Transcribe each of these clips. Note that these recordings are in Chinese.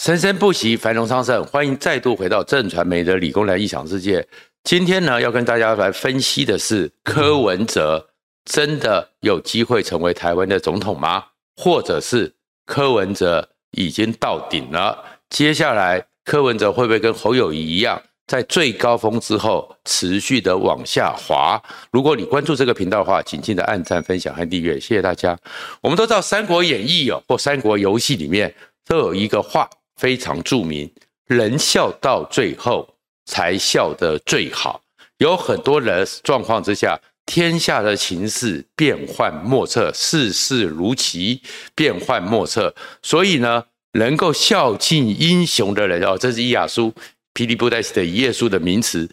生生不息，繁荣昌盛。欢迎再度回到正传媒的理工男异想世界。今天呢，要跟大家来分析的是柯文哲真的有机会成为台湾的总统吗？或者是柯文哲已经到顶了？接下来柯文哲会不会跟侯友谊一样，在最高峰之后持续的往下滑？如果你关注这个频道的话，请记得按赞、分享和订阅，谢谢大家。我们都知道《三国演义》哦，或《三国游戏》里面都有一个话。非常著名，人笑到最后才笑得最好。有很多人状况之下，天下的情势变幻莫测，世事如棋，变幻莫测。所以呢，能够笑尽英雄的人哦，这是伊雅书霹雳布袋戏的一页书的名词。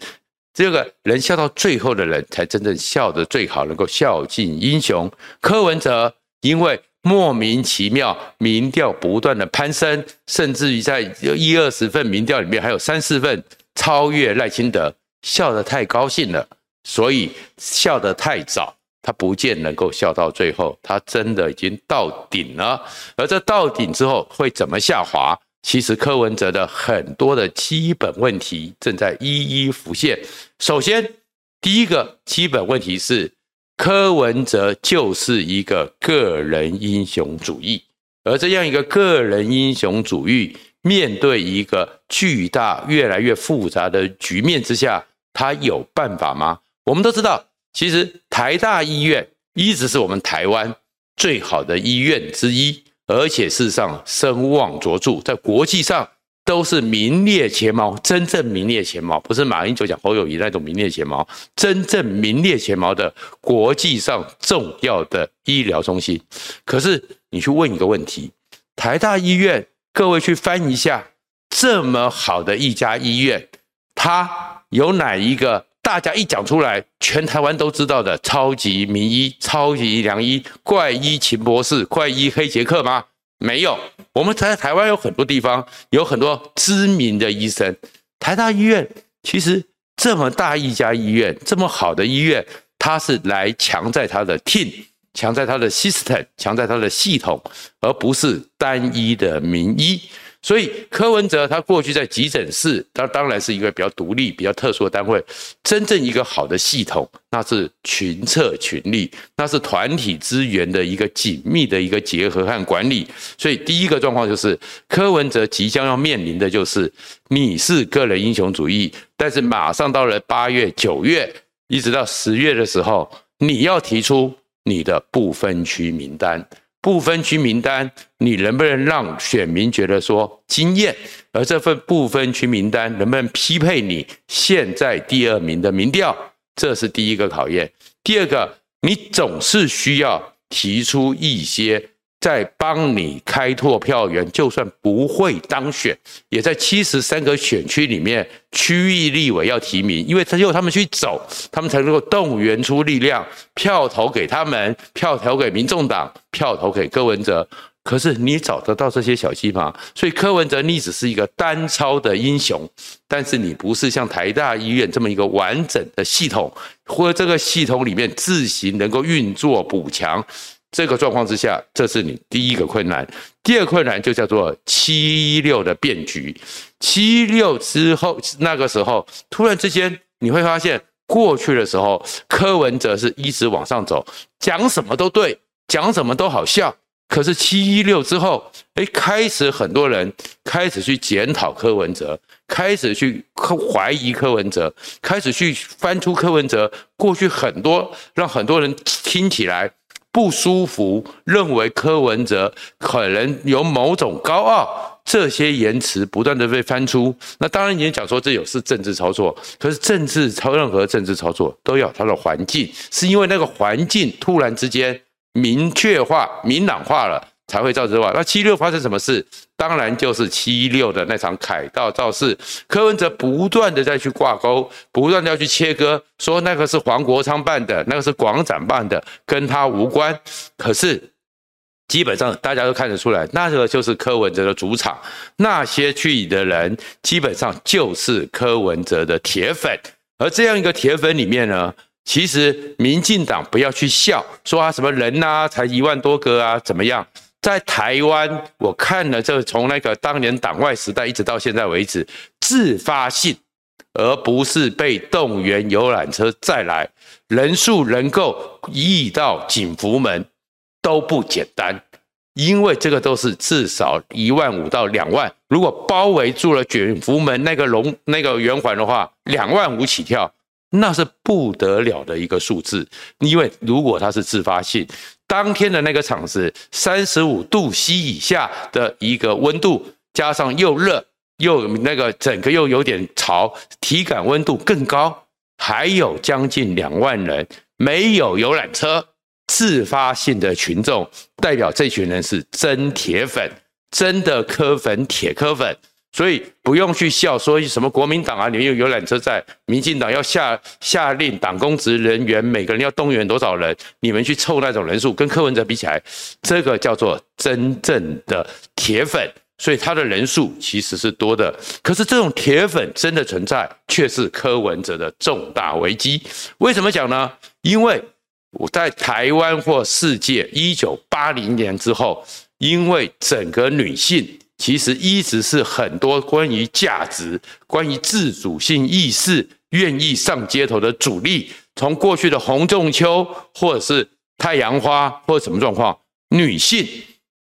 这个人笑到最后的人，才真正笑得最好，能够笑尽英雄。柯文哲因为。莫名其妙，民调不断的攀升，甚至于在一二十份民调里面，还有三四份超越赖清德，笑得太高兴了，所以笑得太早，他不见能够笑到最后，他真的已经到顶了。而这到顶之后会怎么下滑？其实柯文哲的很多的基本问题正在一一浮现。首先，第一个基本问题是。柯文哲就是一个个人英雄主义，而这样一个个人英雄主义，面对一个巨大、越来越复杂的局面之下，他有办法吗？我们都知道，其实台大医院一直是我们台湾最好的医院之一，而且事实上声望卓著，在国际上。都是名列前茅，真正名列前茅，不是马英九讲侯友谊那种名列前茅，真正名列前茅的国际上重要的医疗中心。可是你去问一个问题，台大医院，各位去翻一下，这么好的一家医院，它有哪一个大家一讲出来，全台湾都知道的超级名医、超级良医、怪医秦博士、怪医黑杰克吗？没有，我们在台湾有很多地方有很多知名的医生。台大医院其实这么大一家医院，这么好的医院，它是来强在它的 team，强在它的 system，强在它的系统，而不是单一的名医。所以柯文哲他过去在急诊室，他当然是一个比较独立、比较特殊的单位。真正一个好的系统，那是群策群力，那是团体资源的一个紧密的一个结合和管理。所以第一个状况就是，柯文哲即将要面临的就是，你是个人英雄主义，但是马上到了八月、九月，一直到十月的时候，你要提出你的不分区名单。不分区名单，你能不能让选民觉得说惊艳？而这份不分区名单能不能匹配你现在第二名的民调？这是第一个考验。第二个，你总是需要提出一些。在帮你开拓票源，就算不会当选，也在七十三个选区里面，区域立委要提名，因为只有他们去走，他们才能够动员出力量，票投给他们，票投给民众党，票投给柯文哲。可是你找得到这些小鸡吗？所以柯文哲你只是一个单操的英雄，但是你不是像台大医院这么一个完整的系统，或者这个系统里面自行能够运作补强。这个状况之下，这是你第一个困难。第二困难就叫做七一六的变局。七一六之后，那个时候突然之间你会发现，过去的时候柯文哲是一直往上走，讲什么都对，讲什么都好笑。可是七一六之后，哎，开始很多人开始去检讨柯文哲，开始去怀疑柯文哲，开始去翻出柯文哲过去很多让很多人听起来。不舒服，认为柯文哲可能有某种高傲，这些言辞不断的被翻出。那当然，你也讲说这有是政治操作，可是政治操任何政治操作都有它的环境，是因为那个环境突然之间明确化、明朗化了。才会造之外，那七六发生什么事？当然就是七六的那场凯道造势，柯文哲不断的再去挂钩，不断的要去切割，说那个是黄国昌办的，那个是广展办的，跟他无关。可是基本上大家都看得出来，那个就是柯文哲的主场，那些去的人基本上就是柯文哲的铁粉，而这样一个铁粉里面呢，其实民进党不要去笑，说啊什么人呐、啊，才一万多个啊，怎么样？在台湾，我看了这从那个当年党外时代一直到现在为止，自发性，而不是被动员游览车再来，人数能够移到景福门都不简单，因为这个都是至少一万五到两万，如果包围住了景福门那个龙那个圆环的话，两万五起跳。那是不得了的一个数字，因为如果它是自发性，当天的那个场子三十五度 C 以下的一个温度，加上又热又那个整个又有点潮，体感温度更高，还有将近两万人没有游览车，自发性的群众，代表这群人是真铁粉，真的柯粉铁柯粉。所以不用去笑，说什么国民党啊，你们有游览车在，民进党要下下令党公职人员每个人要动员多少人，你们去凑那种人数，跟柯文哲比起来，这个叫做真正的铁粉，所以他的人数其实是多的。可是这种铁粉真的存在，却是柯文哲的重大危机。为什么讲呢？因为我在台湾或世界，一九八零年之后，因为整个女性。其实一直是很多关于价值、关于自主性意识、愿意上街头的主力。从过去的洪仲秋，或者是太阳花，或者什么状况，女性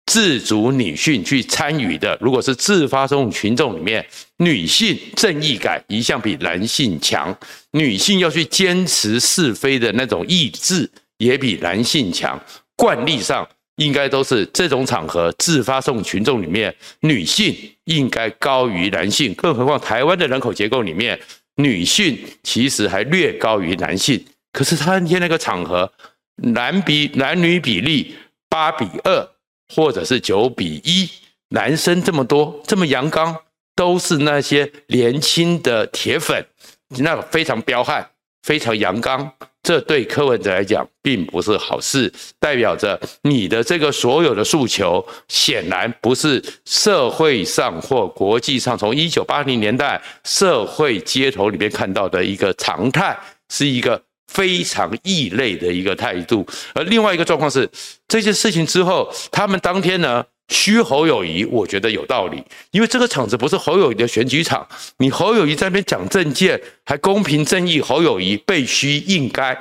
自主女性去参与的，如果是自发这种群众里面，女性正义感一向比男性强，女性要去坚持是非的那种意志也比男性强，惯例上。应该都是这种场合自发送群众里面，女性应该高于男性，更何况台湾的人口结构里面，女性其实还略高于男性。可是他那天那个场合，男比男女比例八比二，或者是九比一，男生这么多，这么阳刚，都是那些年轻的铁粉，那个非常彪悍，非常阳刚。这对柯文哲来讲并不是好事，代表着你的这个所有的诉求显然不是社会上或国际上从一九八零年代社会街头里面看到的一个常态，是一个非常异类的一个态度。而另外一个状况是，这件事情之后，他们当天呢，虚侯友谊，我觉得有道理，因为这个场子不是侯友谊的选举场，你侯友谊在那边讲政见，还公平正义，侯友谊被虚应该，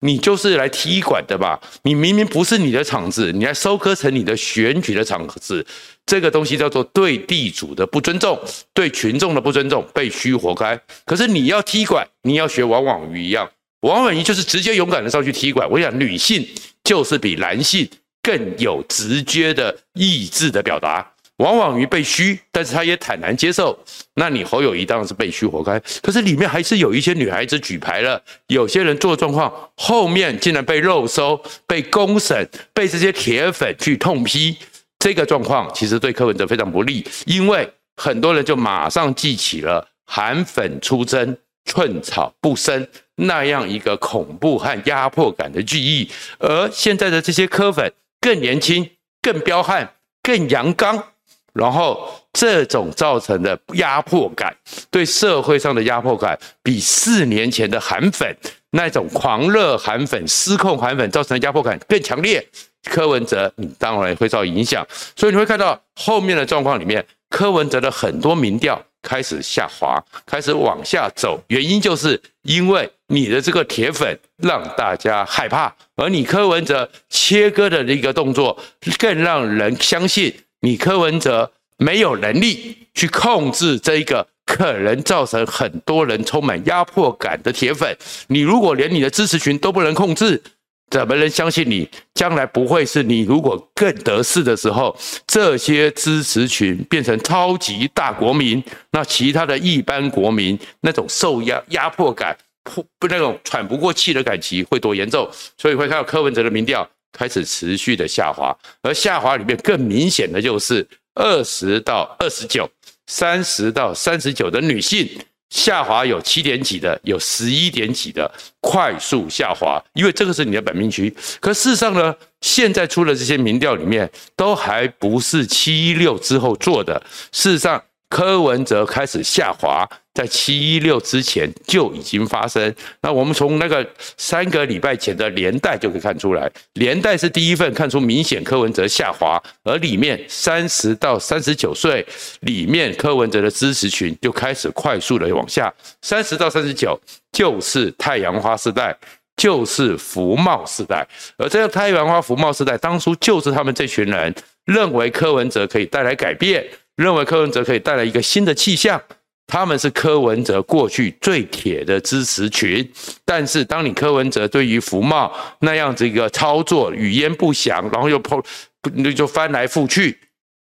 你就是来踢馆的吧？你明明不是你的场子，你还收割成你的选举的场子，这个东西叫做对地主的不尊重，对群众的不尊重，被虚活该。可是你要踢馆，你要学王婉瑜一样，王婉瑜就是直接勇敢的上去踢馆。我想女性就是比男性。更有直接的意志的表达，往往于被嘘，但是他也坦然接受。那你侯友谊当然是被嘘活该，可是里面还是有一些女孩子举牌了，有些人做状况，后面竟然被肉搜、被公审、被这些铁粉去痛批，这个状况其实对柯文哲非常不利，因为很多人就马上记起了韩粉出征、寸草不生那样一个恐怖和压迫感的记忆，而现在的这些柯粉。更年轻、更彪悍、更阳刚，然后这种造成的压迫感，对社会上的压迫感，比四年前的韩粉那种狂热韩粉、失控韩粉造成的压迫感更强烈。柯文哲，你当然会受影响，所以你会看到后面的状况里面，柯文哲的很多民调。开始下滑，开始往下走，原因就是因为你的这个铁粉让大家害怕，而你柯文哲切割的一个动作，更让人相信你柯文哲没有能力去控制这一个可能造成很多人充满压迫感的铁粉。你如果连你的支持群都不能控制，怎么能相信你将来不会是你？如果更得势的时候，这些支持群变成超级大国民，那其他的一般国民那种受压压迫感、不那种喘不过气的感觉会多严重？所以会看到柯文哲的民调开始持续的下滑，而下滑里面更明显的就是二十到二十九、三十到三十九的女性。下滑有七点几的，有十一点几的，快速下滑，因为这个是你的本命区。可事实上呢，现在出的这些民调里面，都还不是七一六之后做的。事实上，柯文哲开始下滑，在七一六之前就已经发生。那我们从那个三个礼拜前的连带就可以看出来，连带是第一份看出明显柯文哲下滑，而里面三十到三十九岁里面柯文哲的支持群就开始快速的往下，三十到三十九就是太阳花世代。就是福茂时代，而这个太阳花福茂时代，当初就是他们这群人认为柯文哲可以带来改变，认为柯文哲可以带来一个新的气象。他们是柯文哲过去最铁的支持群，但是当你柯文哲对于服贸那样子一个操作语焉不详，然后又抛，就翻来覆去，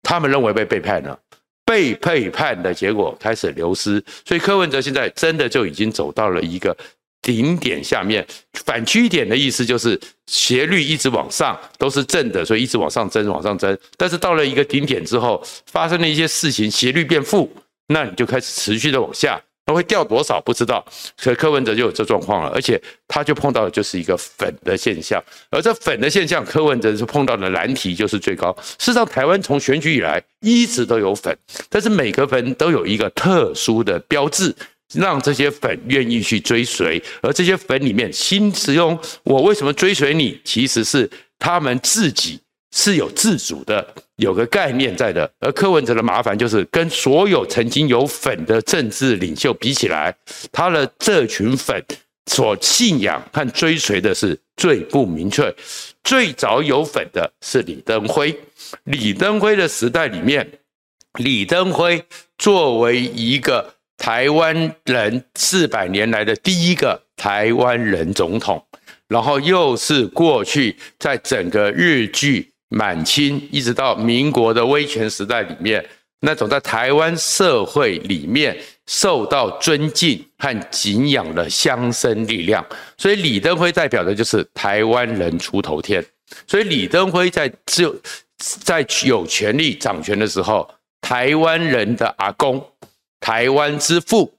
他们认为被背叛了，被背叛的结果开始流失，所以柯文哲现在真的就已经走到了一个。顶点下面反曲点的意思就是斜率一直往上都是正的，所以一直往上增，往上增。但是到了一个顶点之后，发生了一些事情，斜率变负，那你就开始持续的往下，它会掉多少不知道。所以柯文哲就有这状况了，而且他就碰到的就是一个粉的现象，而这粉的现象，柯文哲是碰到的难题就是最高。事实上，台湾从选举以来一直都有粉，但是每个粉都有一个特殊的标志。让这些粉愿意去追随，而这些粉里面，心中我为什么追随你？其实是他们自己是有自主的，有个概念在的。而柯文哲的麻烦就是，跟所有曾经有粉的政治领袖比起来，他的这群粉所信仰和追随的是最不明确。最早有粉的是李登辉，李登辉的时代里面，李登辉作为一个。台湾人四百年来的第一个台湾人总统，然后又是过去在整个日据满清一直到民国的威权时代里面，那种在台湾社会里面受到尊敬和敬仰的乡绅力量。所以李登辉代表的就是台湾人出头天。所以李登辉在就在有权力掌权的时候，台湾人的阿公。台湾之父，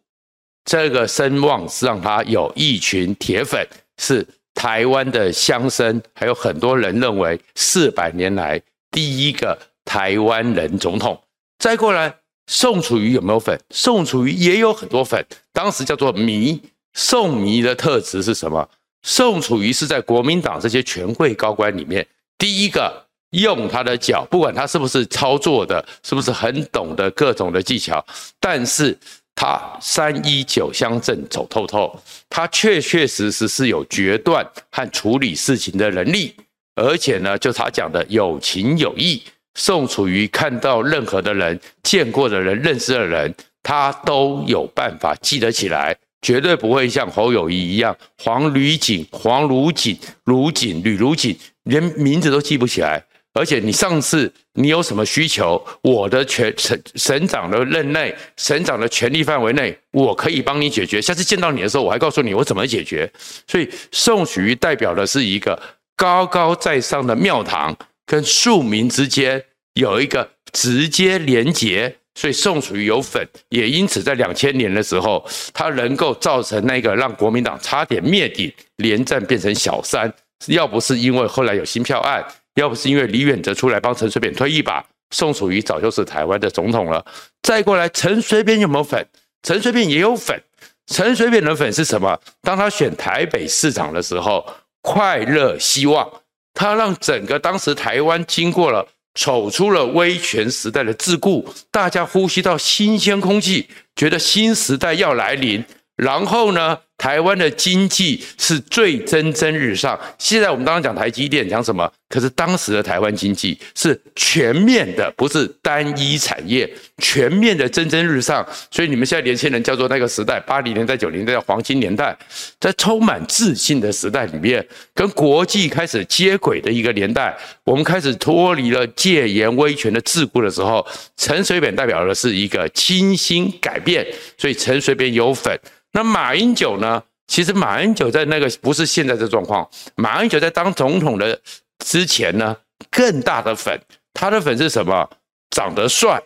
这个声望是让他有一群铁粉，是台湾的乡绅，还有很多人认为四百年来第一个台湾人总统。再过来，宋楚瑜有没有粉？宋楚瑜也有很多粉，当时叫做迷。宋迷的特质是什么？宋楚瑜是在国民党这些权贵高官里面第一个。用他的脚，不管他是不是操作的，是不是很懂得各种的技巧，但是他三一九乡镇走透透，他确确实实是有决断和处理事情的能力，而且呢，就他讲的有情有义。宋楚瑜看到任何的人、见过的人、认识的人，他都有办法记得起来，绝对不会像侯友谊一样，黄吕锦、黄如锦、如锦、吕如锦，连名字都记不起来。而且你上次你有什么需求，我的权省省长的任内，省长的权力范围内，我可以帮你解决。下次见到你的时候，我还告诉你我怎么解决。所以宋楚瑜代表的是一个高高在上的庙堂，跟庶民之间有一个直接连结。所以宋楚瑜有粉，也因此在两千年的时候，他能够造成那个让国民党差点灭顶，连战变成小三。要不是因为后来有新票案。要不是因为李远哲出来帮陈水扁推一把，宋楚瑜早就是台湾的总统了。再过来，陈水扁有没有粉？陈水扁也有粉。陈水扁的粉是什么？当他选台北市长的时候，快乐希望，他让整个当时台湾经过了走出了威权时代的桎梏，大家呼吸到新鲜空气，觉得新时代要来临。然后呢，台湾的经济是最蒸蒸日上。现在我们刚刚讲台积电讲什么？可是当时的台湾经济是全面的，不是单一产业，全面的蒸蒸日上。所以你们现在年轻人叫做那个时代，八零年代、九零年代黄金年代，在充满自信的时代里面，跟国际开始接轨的一个年代，我们开始脱离了戒严威权的桎梏的时候，陈水扁代表的是一个清新改变，所以陈水扁有粉。那马英九呢？其实马英九在那个不是现在的状况。马英九在当总统的之前呢，更大的粉，他的粉是什么？长得帅，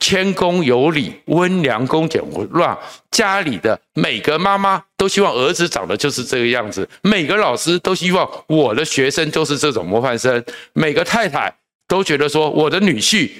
谦恭有礼，温良恭俭让，家里的每个妈妈都希望儿子长得就是这个样子，每个老师都希望我的学生就是这种模范生，每个太太都觉得说我的女婿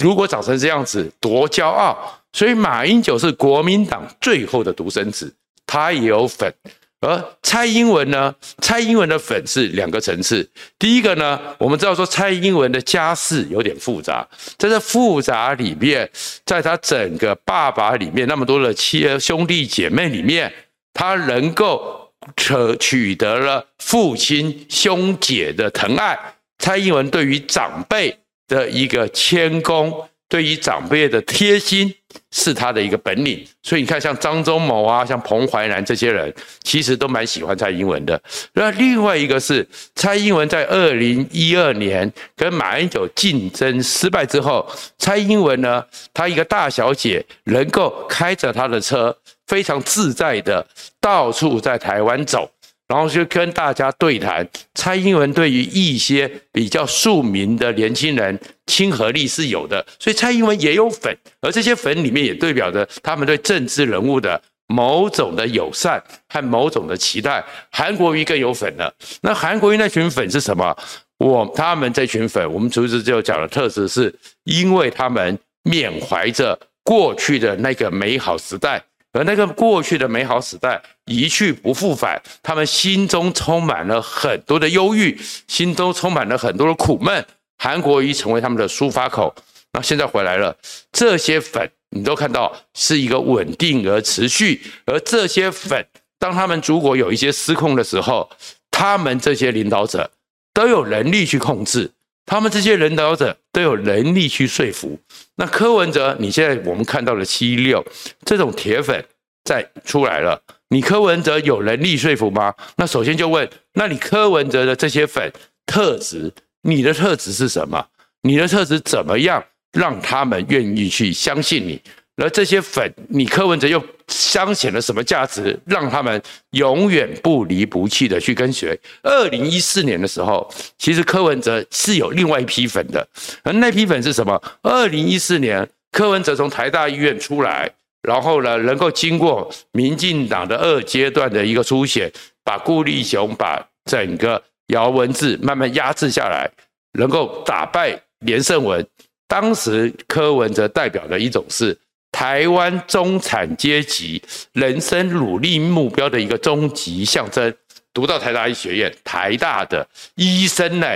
如果长成这样子多骄傲。所以马英九是国民党最后的独生子，他也有粉。而蔡英文呢？蔡英文的粉是两个层次。第一个呢，我们知道说蔡英文的家世有点复杂，在这复杂里面，在他整个爸爸里面那么多的七兄弟姐妹里面，他能够可取得了父亲兄姐的疼爱。蔡英文对于长辈的一个谦恭，对于长辈的贴心。是他的一个本领，所以你看，像张忠谋啊，像彭淮南这些人，其实都蛮喜欢蔡英文的。那另外一个是蔡英文在二零一二年跟马英九竞争失败之后，蔡英文呢，她一个大小姐能够开着她的车，非常自在的到处在台湾走。然后就跟大家对谈，蔡英文对于一些比较庶民的年轻人亲和力是有的，所以蔡英文也有粉，而这些粉里面也代表着他们对政治人物的某种的友善和某种的期待。韩国瑜更有粉了，那韩国瑜那群粉是什么？我他们这群粉，我们厨师就讲的特质是，因为他们缅怀着过去的那个美好时代。而那个过去的美好时代一去不复返，他们心中充满了很多的忧郁，心中充满了很多的苦闷。韩国瑜成为他们的抒发口。那现在回来了，这些粉你都看到是一个稳定而持续。而这些粉，当他们如果有一些失控的时候，他们这些领导者都有能力去控制。他们这些领导者都有能力去说服。那柯文哲，你现在我们看到了七六这种铁粉在出来了，你柯文哲有能力说服吗？那首先就问，那你柯文哲的这些粉特质，你的特质是什么？你的特质怎么样让他们愿意去相信你？而这些粉，你柯文哲又彰显了什么价值，让他们永远不离不弃的去跟随？二零一四年的时候，其实柯文哲是有另外一批粉的，而那批粉是什么？二零一四年，柯文哲从台大医院出来，然后呢，能够经过民进党的二阶段的一个初选，把顾立雄、把整个姚文智慢慢压制下来，能够打败连胜文。当时柯文哲代表的一种是。台湾中产阶级人生努力目标的一个终极象征。读到台大医学院，台大的医生呢，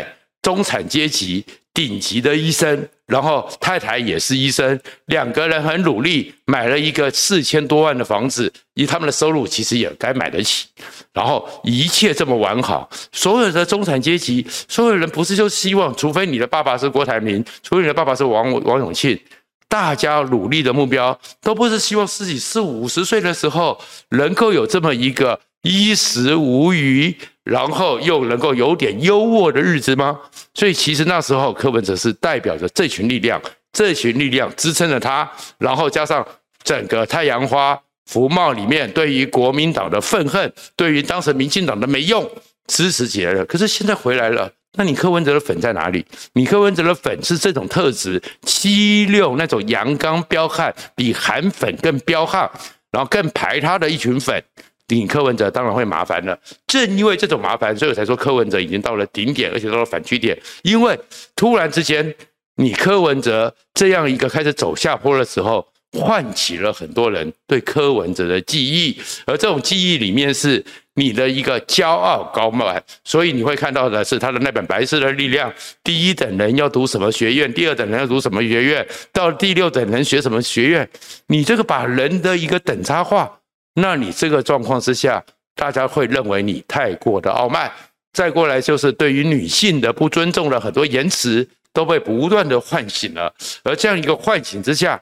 中产阶级顶级的医生，然后太太也是医生，两个人很努力，买了一个四千多万的房子，以他们的收入其实也该买得起。然后一切这么完好，所有的中产阶级，所有人不是就希望，除非你的爸爸是郭台铭，除非你的爸爸是王王永庆。大家努力的目标，都不是希望自己四五十岁的时候能够有这么一个衣食无虞，然后又能够有点优渥的日子吗？所以其实那时候柯文哲是代表着这群力量，这群力量支撑着他，然后加上整个太阳花福茂里面对于国民党的愤恨，对于当时民进党的没用，支持起来了。可是现在回来了。那你柯文哲的粉在哪里？你柯文哲的粉是这种特质，七六那种阳刚彪悍，比韩粉更彪悍，然后更排他的一群粉，你柯文哲当然会麻烦了。正因为这种麻烦，所以我才说柯文哲已经到了顶点，而且到了反曲点。因为突然之间，你柯文哲这样一个开始走下坡的时候，唤起了很多人对柯文哲的记忆，而这种记忆里面是。你的一个骄傲高慢，所以你会看到的是他的那本《白色的力量》。第一等人要读什么学院？第二等人要读什么学院？到第六等人学什么学院？你这个把人的一个等差化，那你这个状况之下，大家会认为你太过的傲慢。再过来就是对于女性的不尊重的很多言辞都被不断的唤醒了，而这样一个唤醒之下，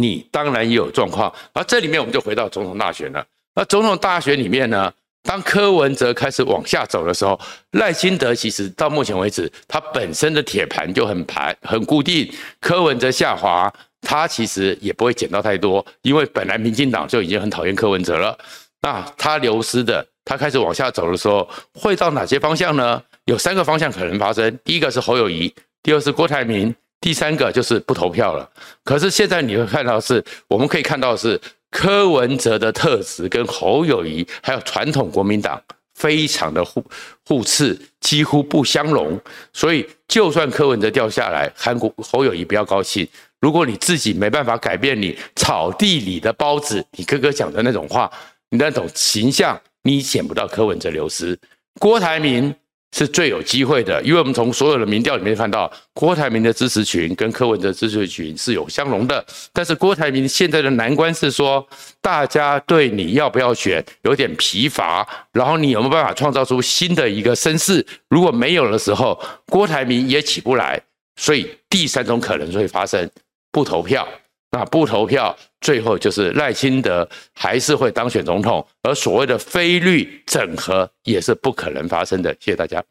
你当然也有状况。而这里面我们就回到总统大选了。那总统大选里面呢？当柯文哲开始往下走的时候，赖清德其实到目前为止，他本身的铁盘就很盘很固定。柯文哲下滑，他其实也不会捡到太多，因为本来民进党就已经很讨厌柯文哲了。那他流失的，他开始往下走的时候，会到哪些方向呢？有三个方向可能发生：第一个是侯友谊，第二是郭台铭，第三个就是不投票了。可是现在你会看到是，我们可以看到是。柯文哲的特质跟侯友谊还有传统国民党非常的互互斥，几乎不相容。所以，就算柯文哲掉下来，韩国侯友谊不要高兴。如果你自己没办法改变你草地里的包子，你哥哥讲的那种话，你那种形象，你捡不到柯文哲流失。郭台铭是最有机会的，因为我们从所有的民调里面看到，郭台铭的支持群跟柯文哲支持群是有相容的。但是郭台铭现在的难关是说，大家对你要不要选有点疲乏，然后你有没有办法创造出新的一个声势？如果没有的时候，郭台铭也起不来。所以第三种可能会发生。不投票，那不投票，最后就是赖清德还是会当选总统，而所谓的非律整合也是不可能发生的。谢谢大家。